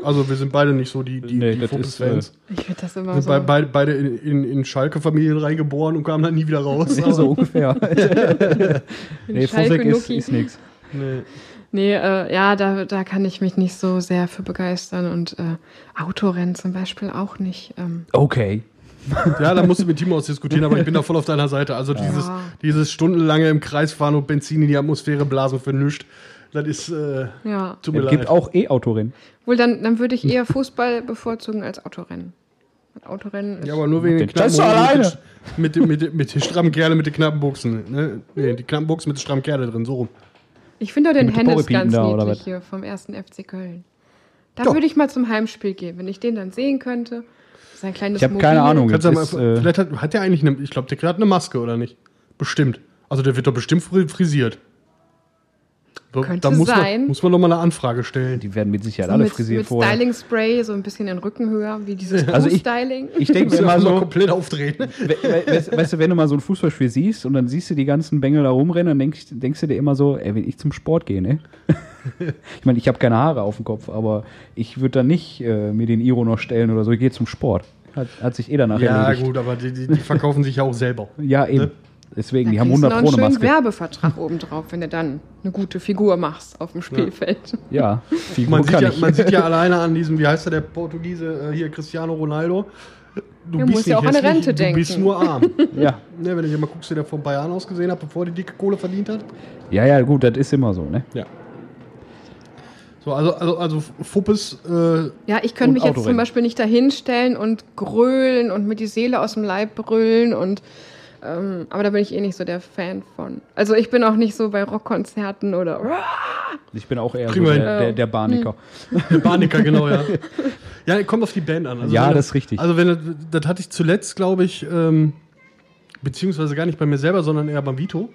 Also wir sind beide nicht so die, die, Nee, die Fokus-Fans. ist, Ich finde das immer Wir so. sind bei, bei, beide in, in, in Schalke-Familien reingeboren und kamen dann nie wieder raus. Ja, so ungefähr. nee, Schalke Fusek ist, ist nix. Nee. Nee, äh, ja, da, da kann ich mich nicht so sehr für begeistern und äh, Autorennen zum Beispiel auch nicht. Ähm, Okay. Ja, da musst du mit Timo ausdiskutieren, aber ich bin da voll auf deiner Seite. Also dieses, Ja. dieses stundenlange im Kreis fahren und Benzin in die Atmosphäre blasen für nichts, das ist, äh, ja. tut mir Es leid. gibt auch E-Autorennen. Wohl, dann, dann würde ich eher Fußball bevorzugen als Autorennen. Autorennen ist ja, aber nur wegen den knappen alleine. Mit, den- mit, den- mit den strammen Kerle mit den knappen Buchsen. Ne? Nee, die knappen Buchsen mit den strammen Kerle drin, so rum. Ich finde auch den Mit Hennes ganz da, oder niedlich hier vom ersten FC Köln. Da Doch. würde ich mal zum Heimspiel gehen, wenn ich den dann sehen könnte. Sein kleines Ich habe keine. Ahnung. Kannst du Das mal, ist, äh, vielleicht hat, hat der eigentlich eine, ich glaube, der hat eine Maske, oder nicht? Bestimmt. Also der wird doch bestimmt fri- frisiert. So, Könnte da muss sein. Man, muss man doch mal eine Anfrage stellen. Die werden mit Sicherheit So alle mit, frisiert mit vorher. Styling-Spray, so ein bisschen den Rücken höher, wie dieses Also ich- Fußstyling. Ich denke mir ja so, komplett aufdrehen. we- we- weißt, weißt du, wenn du mal so ein Fußballspiel siehst und dann siehst du die ganzen Bengel da rumrennen, dann denkst, denkst du dir immer so, ey, wenn ich zum Sport gehe, ne? ich meine, ich habe keine Haare auf dem Kopf, aber ich würde dann nicht äh, mir den Iro noch stellen oder so. Ich gehe zum Sport. Hat, hat sich eh danach Ja, erledigt. gut, aber die, die, die verkaufen sich ja auch selber. Ja, eben. Ne? Deswegen, Da die haben kriegst du 100 noch Pro einen eine schönen Maske. Werbevertrag obendrauf, wenn du dann eine gute Figur machst auf dem Spielfeld. Ja, Figur Man sieht, kann ja, ich. man sieht ja alleine an diesem, wie heißt der, der Portugiese, äh, hier Cristiano Ronaldo, Du Er muss ja auch an Rente du bist denken. nur arm. Ja. ne, wenn du dir mal guckst, wie der vor ein paar Jahren ausgesehen hat, bevor die dicke Kohle verdient hat. Ja, ja, gut, das ist immer so, ne? Ja. So, also, also, also Fuppes, äh, Ja, ich könnte mich jetzt Autorennen. zum Beispiel nicht dahinstellen und grölen und mir die Seele aus dem Leib brüllen und ähm, aber da bin ich eh nicht so der Fan von. Also ich bin auch nicht so bei Rockkonzerten oder Ich bin auch eher so der, der, der Barniker. Barniker, genau, ja. Ja, kommt auf die Band an. Also Ja, wenn das ist richtig. Also, wenn das, das hatte ich zuletzt, glaube ich, ähm, beziehungsweise gar nicht bei mir selber, sondern eher beim Vito.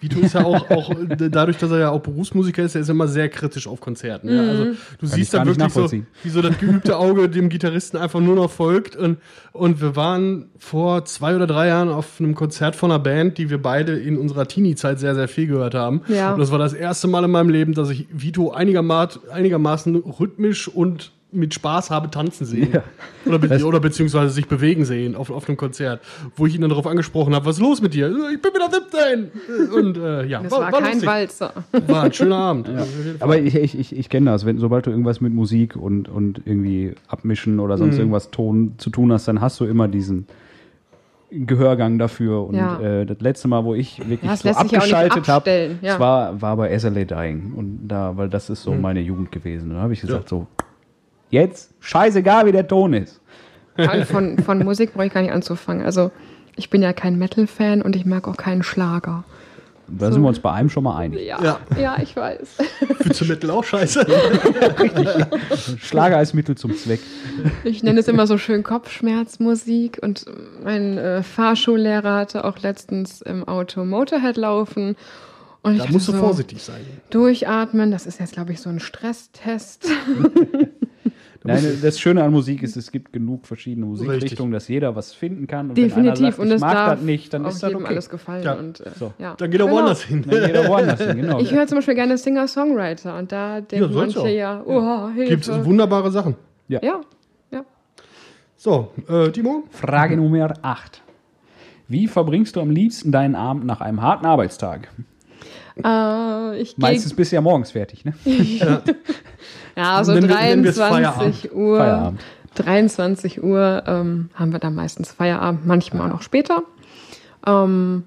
Vito ist ja auch, auch d- dadurch, dass er ja auch Berufsmusiker ist, er ist immer sehr kritisch auf Konzerten. Ja. Also, du siehst ich gar dann nicht wirklich so, wie so das geübte Auge dem Gitarristen einfach nur noch folgt. Und, und wir waren vor zwei oder drei Jahren auf einem Konzert von einer Band, die wir beide in unserer Teenie-Zeit sehr, sehr viel gehört haben. Ja. Und das war das erste Mal in meinem Leben, dass ich Vito einigermaßen, einigermaßen rhythmisch und mit Spaß habe tanzen sehen. Ja. Oder, be oder beziehungsweise sich bewegen sehen auf, auf einem Konzert, wo ich ihn dann darauf angesprochen habe, was ist los mit dir? Ich bin wieder 17! Und äh, ja, das war, kein lustig. Walzer. War ein schöner Abend. Fall. Aber ich, ich, ich, ich kenne das, wenn, sobald du irgendwas mit Musik und, und irgendwie abmischen oder sonst Mhm. irgendwas Ton, zu tun hast, dann hast du immer diesen Gehörgang dafür. Und Ja. äh, das letzte Mal, wo ich wirklich Ja, so ja abgeschaltet habe, ja. war, war bei SLA Dying. Und da, weil das ist so Mhm. meine Jugend gewesen. Da habe ich gesagt, so, jetzt scheißegal, wie der Ton ist. Von, von Musik brauche ich gar nicht anzufangen. Also ich bin ja kein Metal-Fan und ich mag auch keinen Schlager. Da sind wir uns bei einem schon mal einig. Ja, Ja. ja. ich weiß. Findest du Metal auch scheiße? Schlager als Mittel zum Zweck. Ich nenne es immer so schön Kopfschmerzmusik und mein äh, Fahrschullehrer hatte auch letztens im Auto Motorhead laufen. Und ich Da dachte musst du so, vorsichtig sein. Durchatmen, das ist jetzt, glaube ich, so ein Stresstest. Nein, das Schöne an Musik ist, es gibt genug verschiedene Musikrichtungen, dass jeder was finden kann. Und wenn einer Definitiv. sagt, und es mag darf das nicht, dann ist das jedem okay. alles gefallen. Ja. Und, äh, So. ja. Dann geht er Genau. woanders hin. Dann geht er woanders hin, genau. Ich höre zum Beispiel gerne Singer-Songwriter und da denken soll's manche auch. ja, oh, Hilfe. Gibt es wunderbare Sachen. ja, ja. So, äh, Timo? Frage Nummer 8. Wie verbringst du am liebsten deinen Abend nach einem harten Arbeitstag? Äh, ich gehe Meistens bist du ja morgens fertig, ne? Ja, so es 23 Uhr. Feierabend. 23 Uhr ähm, haben wir dann meistens Feierabend, manchmal auch noch später. Ähm,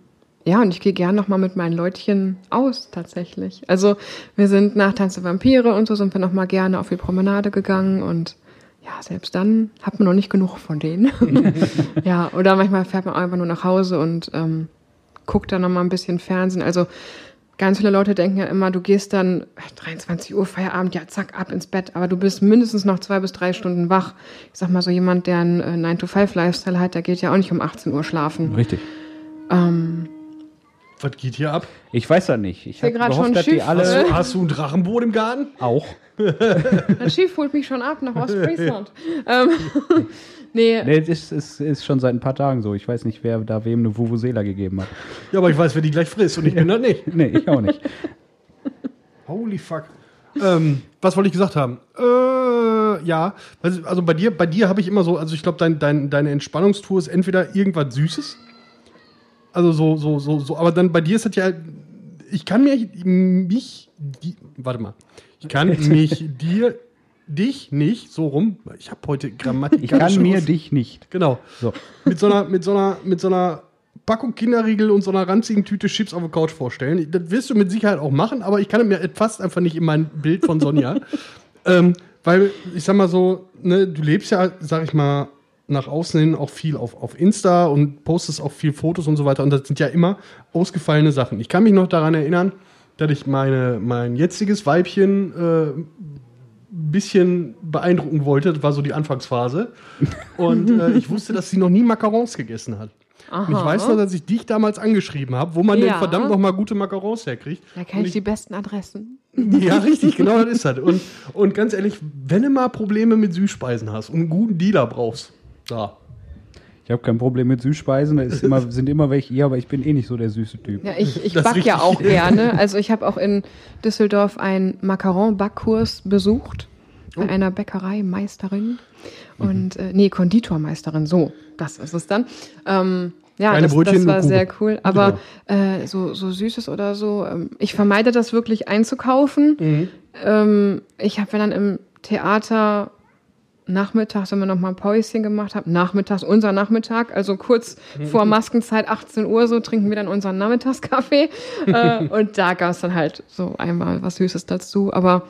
ja, und ich gehe gern noch mal mit meinen Leutchen aus, tatsächlich. Also wir sind nach Tanz der Vampire und so sind wir noch mal gerne auf die Promenade gegangen und ja, selbst dann hat man noch nicht genug von denen. ja, oder manchmal fährt man einfach nur nach Hause und ähm, guckt dann noch mal ein bisschen Fernsehen. Also Ganz viele Leute denken ja immer, du gehst dann 23 Uhr Feierabend, ja zack, ab ins Bett, aber du bist mindestens noch zwei bis drei Stunden wach. Ich sag mal so, jemand, der einen äh, 9-to-5-Lifestyle hat, der geht ja auch nicht um 18 Uhr schlafen. Richtig. Ähm, Was geht hier ab? Ich weiß das nicht. Ich habe grad schon dass die Schiff, alle äh. Hast du ein Drachenboot im Garten? auch. das Schiff holt mich schon ab nach Ostfriesland. ähm, nee, Nee, das ist, ist, ist schon seit ein paar Tagen so. Ich weiß nicht, wer da wem eine Vuvuzela gegeben hat. Ja, aber ich weiß, wer die gleich frisst und ich bin das nicht. Nee, ich auch nicht. Holy fuck. Ähm, was wollte ich gesagt haben? Äh, ja, also also bei dir, bei dir habe ich immer so, also ich glaube, dein, dein, deine Entspannungstour ist entweder irgendwas Süßes, also so, so, so, so, aber dann bei dir ist das ja, ich kann mir mich, die, warte mal, ich kann mich dir, dich nicht so rum, ich habe heute Grammatik. Ich kann mir dich nicht. Genau. So. Mit so einer, mit so einer, mit so einer Packung Kinderriegel und so einer ranzigen Tüte Chips auf der Couch vorstellen. Das wirst du mit Sicherheit auch machen, aber ich kann mir fast einfach nicht in mein Bild von Sonja. ähm, weil, ich sag mal so, ne, du lebst ja, sag ich mal, nach außen hin auch viel auf, auf Insta und postest auch viel Fotos und so weiter. Und das sind ja immer ausgefallene Sachen. Ich kann mich noch daran erinnern, dass ich meine, mein jetziges Weibchen äh, bisschen beeindrucken wollte. Das war so die Anfangsphase. Und äh, ich wusste, dass sie noch nie Macarons gegessen hat. Und ich weiß noch, dass ich dich damals angeschrieben habe, wo man denn Ja. verdammt noch mal gute Macarons herkriegt. da kenne ich die besten Adressen. Ja, richtig, genau das ist das. Und, und ganz ehrlich, wenn du mal Probleme mit Süßspeisen hast und einen guten Dealer brauchst, da. Ich habe kein Problem mit Süßspeisen. Da ist immer, sind immer welche hier, aber ich bin eh nicht so der süße Typ. Ja, ich, ich back ja auch gerne. Also ich habe auch in Düsseldorf einen Macaron-Backkurs besucht bei einer Bäckereimeisterin und äh, nee Konditormeisterin. So, das ist es dann. Ähm, ja, das, das war sehr cool. Aber äh, so, so Süßes oder so, ähm, ich vermeide das wirklich einzukaufen. Mhm. Ähm, ich habe, wenn dann im Theater nachmittags, wenn wir nochmal ein Päuschen gemacht haben, nachmittags unser Nachmittag, also kurz vor Maskenzeit, 18 Uhr so, trinken wir dann unseren Nachmittagskaffee. äh, und da gab es dann halt so einmal was Süßes dazu. Aber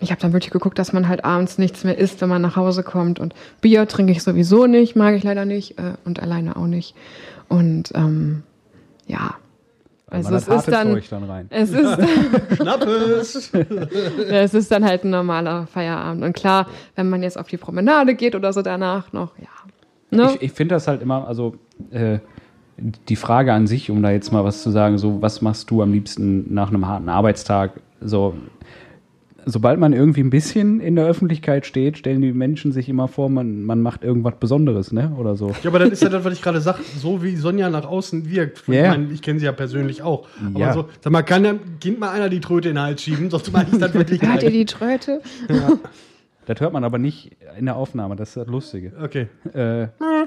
ich habe dann wirklich geguckt, dass man halt abends nichts mehr isst, wenn man nach Hause kommt. Und Bier trinke ich sowieso nicht, mag ich leider nicht äh, und alleine auch nicht. Und ähm, ja, also es ist dann, dann rein. es ist, Schnappes! es ist dann halt ein normaler Feierabend. Und klar, wenn man jetzt auf die Promenade geht oder so danach noch, ja. Ne? Ich, ich finde das halt immer, also äh, die Frage an sich, um da jetzt mal was zu sagen, so was machst du am liebsten nach einem harten Arbeitstag? So, sobald man irgendwie ein bisschen in der Öffentlichkeit steht, stellen die Menschen sich immer vor, man, man macht irgendwas Besonderes, ne? Oder so. Ja, aber das ist ja das, was ich gerade sage, so wie Sonja nach außen wirkt. Ja, ja. Ich, mein, ich kenne sie ja persönlich auch. Aber Ja. so, sag mal, kann dem Kind mal einer die Tröte in den Hals schieben, sonst meine ich das wirklich Hört ihr die Tröte? Das hört man aber nicht in der Aufnahme, das ist das Lustige. Okay. Äh, ja,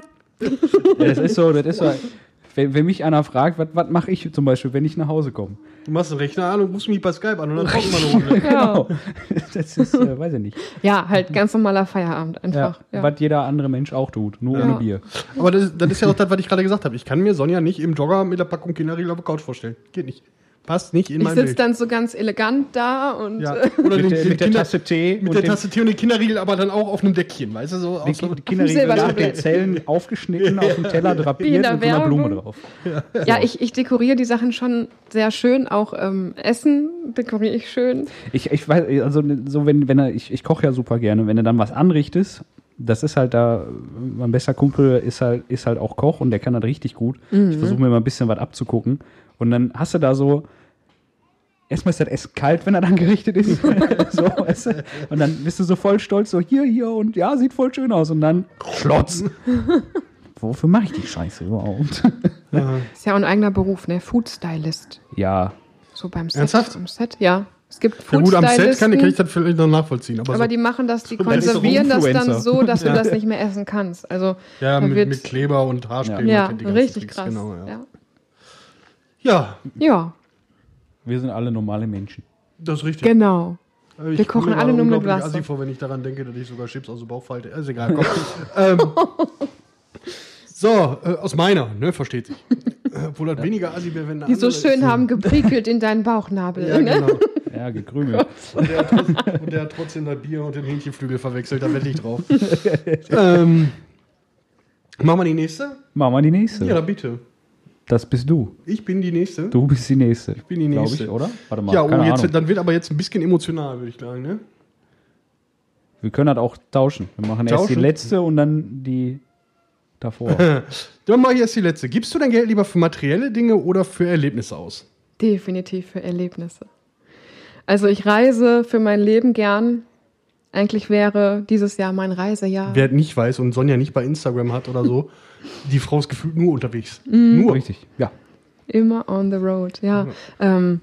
das ist so, das ist so. Wenn, wenn mich einer fragt, was, was mache ich zum Beispiel, wenn ich nach Hause komme? Du machst den Rechner an und rufst mich bei Skype an und dann brauchen wir eine Runde. Ja. Das ist, äh, weiß ich nicht. ja, halt ganz normaler Feierabend Ja, einfach. Ja. Was jeder andere Mensch auch tut, nur Ja. ohne Bier. Aber das, das ist ja auch das, was ich gerade gesagt habe. Ich kann mir Sonja nicht im Jogger mit der Packung Kinderriegel auf der Couch vorstellen. Geht nicht. Passt nicht in Ich mein sitze Bild. dann so ganz elegant da und ja. Oder Mit, den, der, den mit der Kinder- Tasse Tee mit und der Tasse Tee und den Kinderriegel, aber dann auch auf einem Deckchen, weißt du? So, Den so Ki- Kinderriegel nach den. Zellen aufgeschnitten, auf dem Teller drapiert der und so eine Werbung. Blume drauf. ja, ich, ich dekoriere die Sachen schon sehr schön. Auch ähm, Essen dekoriere ich schön. Ich, ich weiß, also so wenn, wenn er, ich, ich koche ja super gerne, wenn du dann was anrichtest, das ist halt da, mein bester Kumpel ist halt, ist halt auch Koch und der kann das richtig gut. Ich versuche mir mal ein bisschen was abzugucken. Und dann hast du da so, erstmal ist das Essen kalt, wenn er dann gerichtet ist. so, weißt du? Und dann bist du so voll stolz, so hier, hier und ja, sieht voll schön aus. Und dann Schlotz. Wofür mache ich die Scheiße überhaupt? Ist ja auch ein eigener Beruf, ne? Food Stylist. ja, So beim Set. Ernsthaft? Am Set, ja. Es gibt Ja Food gut, am Set kann, kann ich das vielleicht noch nachvollziehen. Aber, aber so, die machen das, die konservieren das dann Influencer. so, dass du das nicht mehr essen kannst. Also ja, mit, wird- mit Kleber und Haarspray. ja, ganzen richtig Tricks, krass. Genau, ja. ja. ja, ja, wir sind alle normale Menschen. das ist richtig. genau. Äh, Ich Wir kochen alle nur mit Wasser. assi vor, wenn ich daran denke, dass ich sogar Chips aus dem Bauch falte. Ist egal, komm. ähm, so, äh, aus meiner, ne, versteht sich. Äh, Obwohl das weniger assi wäre, wenn Die so schön ist. haben gepriekelt in deinen Bauchnabel. Ja, ne? genau. Ja, gekrümelt. Und der, hat trotzdem, und der hat trotzdem das Bier und den Hähnchenflügel verwechselt, da wette ich drauf. ähm, machen wir die nächste? Machen wir die nächste. Ja, dann bitte. Das bist du. Ich bin die nächste. Du bist die nächste. Ich bin die Nächste. Ich, oder? Warte mal. ja, oh, jetzt, Ahnung. dann wird aber jetzt ein bisschen emotional, würde ich sagen, ne? Wir können das auch tauschen. Wir machen erst die Tauschen? letzte und dann die davor. Dann mache ich erst die letzte. Gibst du dein Geld lieber für materielle Dinge oder für Erlebnisse aus? Definitiv für Erlebnisse. Also ich reise für mein Leben gern. Eigentlich wäre dieses Jahr mein Reisejahr. Wer nicht weiß und Sonja nicht bei Instagram hat oder so, die Frau ist gefühlt nur unterwegs. Nur. Richtig. Ja. Immer on the road, ja. Ähm,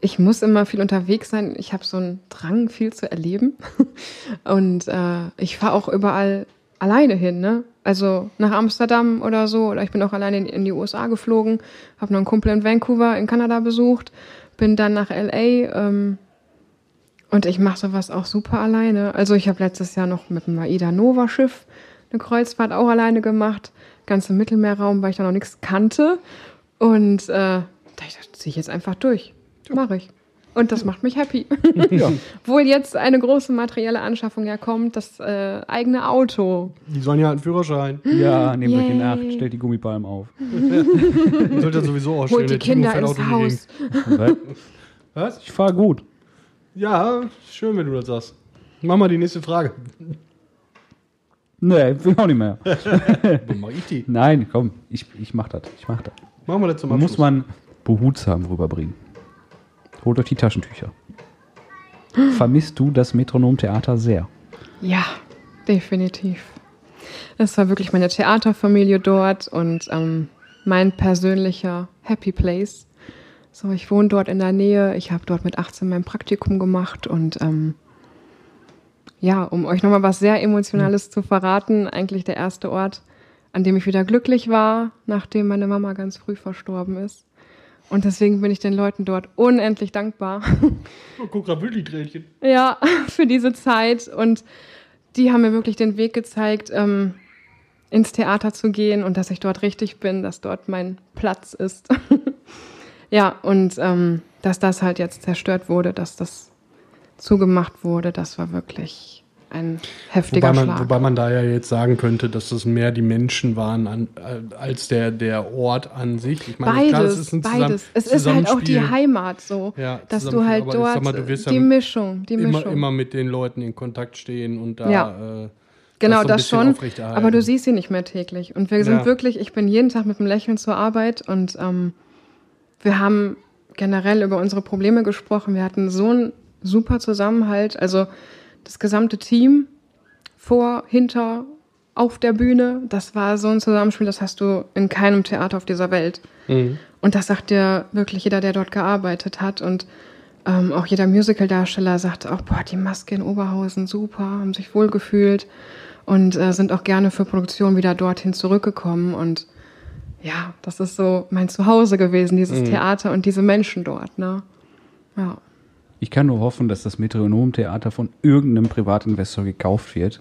ich muss immer viel unterwegs sein. Ich habe so einen Drang, viel zu erleben. Und äh, ich fahre auch überall alleine hin, ne? Also nach Amsterdam oder so. Oder ich bin auch alleine in, in die USA geflogen, habe noch einen Kumpel in Vancouver in Kanada besucht, bin dann nach LA. Ähm, und ich mache sowas auch super alleine. Also ich habe letztes Jahr noch mit dem Aida Nova Schiff eine Kreuzfahrt auch alleine gemacht. Ganz im Mittelmeerraum, weil ich da noch nichts kannte. Und äh, da ich das ziehe ich jetzt einfach durch. Mache ich. Und das macht mich happy. ja. Wohl jetzt eine große materielle Anschaffung ja kommt, das äh, eigene Auto. Die Sonja hat einen Führerschein. Ja, nehmt euch in. Acht, stellt die Gummipalmen auf. Die sollte das sowieso ausstellen. Holt die Kinder ins Haus. Was? Ich fahre gut. Ja, schön, wenn du das sagst. Mach mal die nächste Frage. Nee, will auch nicht mehr. Dann mach ich die. Nein, komm, ich, ich mach das. Ich mach das. Machen wir das zum Abschluss. Muss man behutsam rüberbringen. Holt euch die Taschentücher. Vermisst du das Metronomtheater sehr? Ja, definitiv. Es war wirklich meine Theaterfamilie dort und ähm, mein persönlicher Happy Place. So, ich wohne dort in der Nähe. Ich habe dort mit 18 mein Praktikum gemacht und ähm, ja, um euch nochmal was sehr Emotionales zu verraten, eigentlich der erste Ort, an dem ich wieder glücklich war, nachdem meine Mama ganz früh verstorben ist. Und deswegen bin ich den Leuten dort unendlich dankbar. Oh, guck wirklich Tränchen. Ja, für diese Zeit. Und die haben mir wirklich den Weg gezeigt, ähm, ins Theater zu gehen und dass ich dort richtig bin, dass dort mein Platz ist. ja, und ähm, dass das halt jetzt zerstört wurde, dass das zugemacht wurde, das war wirklich ein heftiger Wobei man, Schlag. wobei man da ja jetzt sagen könnte, dass das mehr die Menschen waren an, äh, als der, der Ort an sich. Ich meine, Beides, klar, es ist ein Zusammen- beides. Es ist halt auch die. Heimat so, Ja, dass du halt dort mal, du ja die mit- Mischung, die Immer, Mischung. immer mit den Leuten in Kontakt stehen und da Ja. äh, Genau, so ein das schon. Aber du siehst sie nicht mehr täglich. Und wir sind Ja. wirklich, ich bin jeden Tag mit einem Lächeln zur Arbeit und ähm, wir haben generell über unsere Probleme gesprochen. Wir hatten so einen super Zusammenhalt. Also das gesamte Team vor, hinter, auf der Bühne, das war so ein Zusammenspiel, das hast du in keinem Theater auf dieser Welt. Mhm. Und das sagt dir wirklich jeder, der dort gearbeitet hat. Und ähm, auch jeder Musical-Darsteller sagt auch, boah, die Maske in Oberhausen, super, haben sich wohlgefühlt und äh, sind auch gerne für Produktion wieder dorthin zurückgekommen. Und ja, das ist so mein Zuhause gewesen, dieses Theater und diese Menschen dort. Ne? Ja. Ich kann nur hoffen, dass das Metronom-Theater von irgendeinem Privatinvestor gekauft wird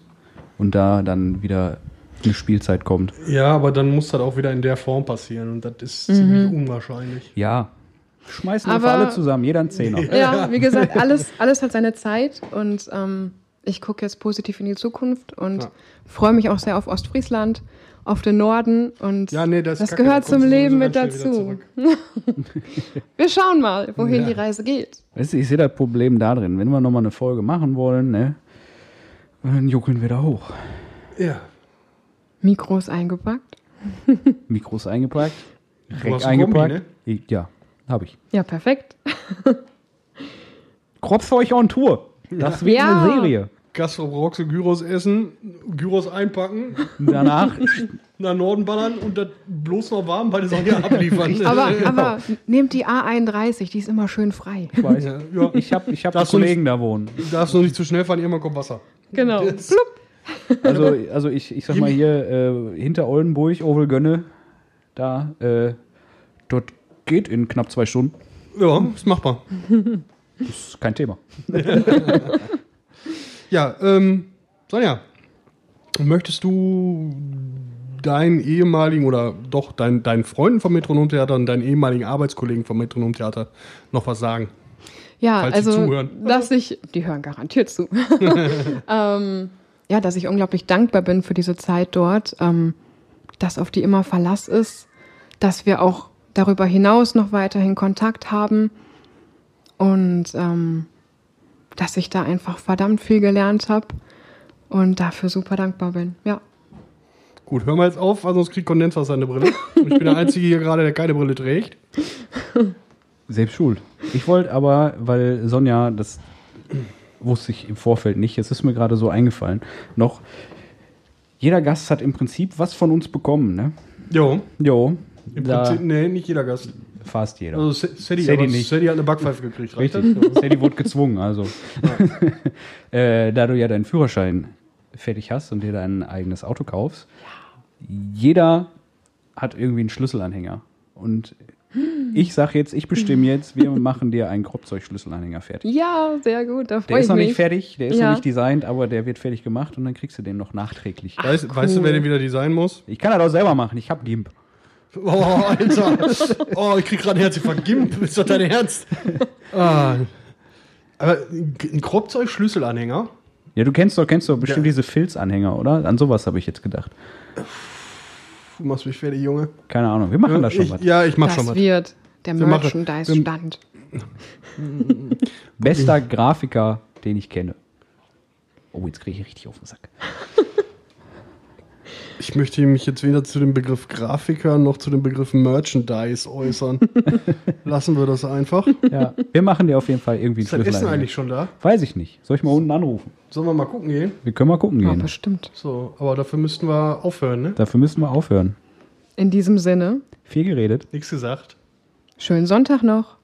und da dann wieder eine Spielzeit kommt. Ja, aber dann muss das auch wieder in der Form passieren und das ist Mhm. ziemlich unwahrscheinlich. Ja. Schmeißen wir alle zusammen, jeder einen Zehner. ja, wie gesagt, alles, alles hat seine Zeit und ähm, ich gucke jetzt positiv in die Zukunft und Ja. freue mich auch sehr auf Ostfriesland, auf den Norden und Ja, nee, das, das kacke, gehört zum Leben mit dazu. Wir schauen mal, wohin Ja. die Reise geht. Weißt du, ich sehe das Problem da drin. Wenn wir nochmal eine Folge machen wollen, ne, dann juckeln wir da hoch. Ja. Mikros eingepackt. Mikros eingepackt, Reck einen Kombi, eingepackt. ne? Ja, habe ich. Ja, perfekt. Kropfzeug on Tour. Das wird Ja. eine Serie. Gastro Gyros essen, Gyros einpacken, Danach, nach Norden ballern und das bloß noch warm bei der Sonne abliefern. Aber, aber nehmt die A31, die ist immer schön frei. ich weiß, Ja, ja. ich habe ich hab du Kollegen da wohnen. Du darfst nur nicht zu schnell fahren, irgendwann kommt Wasser. Genau. Also, also ich, ich sag mal hier äh, hinter Oldenburg, Ovel Gönne, da, äh, dort geht in knapp zwei Stunden. Ja, ist machbar. Das ist kein Thema. Ja, ähm, Sonja, möchtest du deinen ehemaligen oder doch deinen, deinen Freunden vom Metronomtheater und deinen ehemaligen Arbeitskollegen vom Metronomtheater noch was sagen? Ja, Falls also, dass ich, die hören garantiert zu. ähm, ja, dass ich unglaublich dankbar bin für diese Zeit dort, ähm, dass auf die immer Verlass ist, dass wir auch darüber hinaus noch weiterhin Kontakt haben und ähm, dass ich da einfach verdammt viel gelernt habe und dafür super dankbar bin. Ja. Gut, hör mal jetzt auf, weil sonst kriegt Kondenswasser in der Brille. Und ich bin der Einzige hier gerade, der keine Brille trägt. Selbst schuld. Ich wollte aber, weil Sonja, das wusste ich im Vorfeld nicht, es ist mir gerade so eingefallen, noch, jeder Gast hat im Prinzip was von uns bekommen, ne? Jo, Jo, im da Prinzip, nee, nicht jeder Gast. Fast jeder. Also Sadie, Sadie nicht. Sadie hat eine Backpfeife gekriegt. Richtig. Sadie wurde gezwungen, also. äh, da du ja deinen Führerschein fertig hast und dir dein eigenes Auto kaufst, jeder hat irgendwie einen Schlüsselanhänger. Und ich sag jetzt, ich bestimme jetzt, wir machen dir einen Kropfzeug-Schlüsselanhänger fertig. Ja, sehr gut, da Der freue ist ich noch mich. nicht fertig, der ist Ja. noch nicht designt, aber der wird fertig gemacht und dann kriegst du den noch nachträglich. Weißt, weißt du, wer den wieder designen muss? Ich kann das auch selber machen, ich hab GIMP. Oh, Alter. Oh, ich krieg gerade Herzinfarkt. Gimp, ist doch dein Ernst? Ah. Aber ein Kropfzeug-Schlüsselanhänger? Ja, du kennst doch, kennst doch bestimmt Ja. diese Filzanhänger, oder? An sowas habe ich jetzt gedacht. Du machst mich fertig, Junge. Keine Ahnung, wir machen da schon ich, was. Ja, ich mach das schon was. wird der Wir machen- Merchandise-Stand. Bester Grafiker, den ich kenne. Oh, jetzt kriege ich richtig auf den Sack. Ich möchte mich jetzt weder zu dem Begriff Grafiker noch zu dem Begriff Merchandise äußern. Lassen wir das einfach. Ja, wir machen dir auf jeden Fall irgendwie Ist das einen Essen Schlüssel. eigentlich schon da? Weiß ich nicht. Soll ich mal unten anrufen? Sollen wir mal gucken gehen? Wir können mal gucken Ja, gehen. bestimmt. So, aber dafür müssten wir aufhören, ne? Dafür müssen wir aufhören. In diesem Sinne, Viel geredet. Nichts gesagt. schönen Sonntag noch.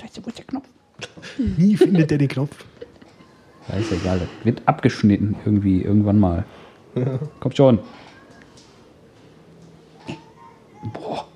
Scheiße, wo ist der Knopf? Nie findet er den Knopf. Ja, ist ja egal, das wird abgeschnitten irgendwie, irgendwann mal. Kommt schon. Boah.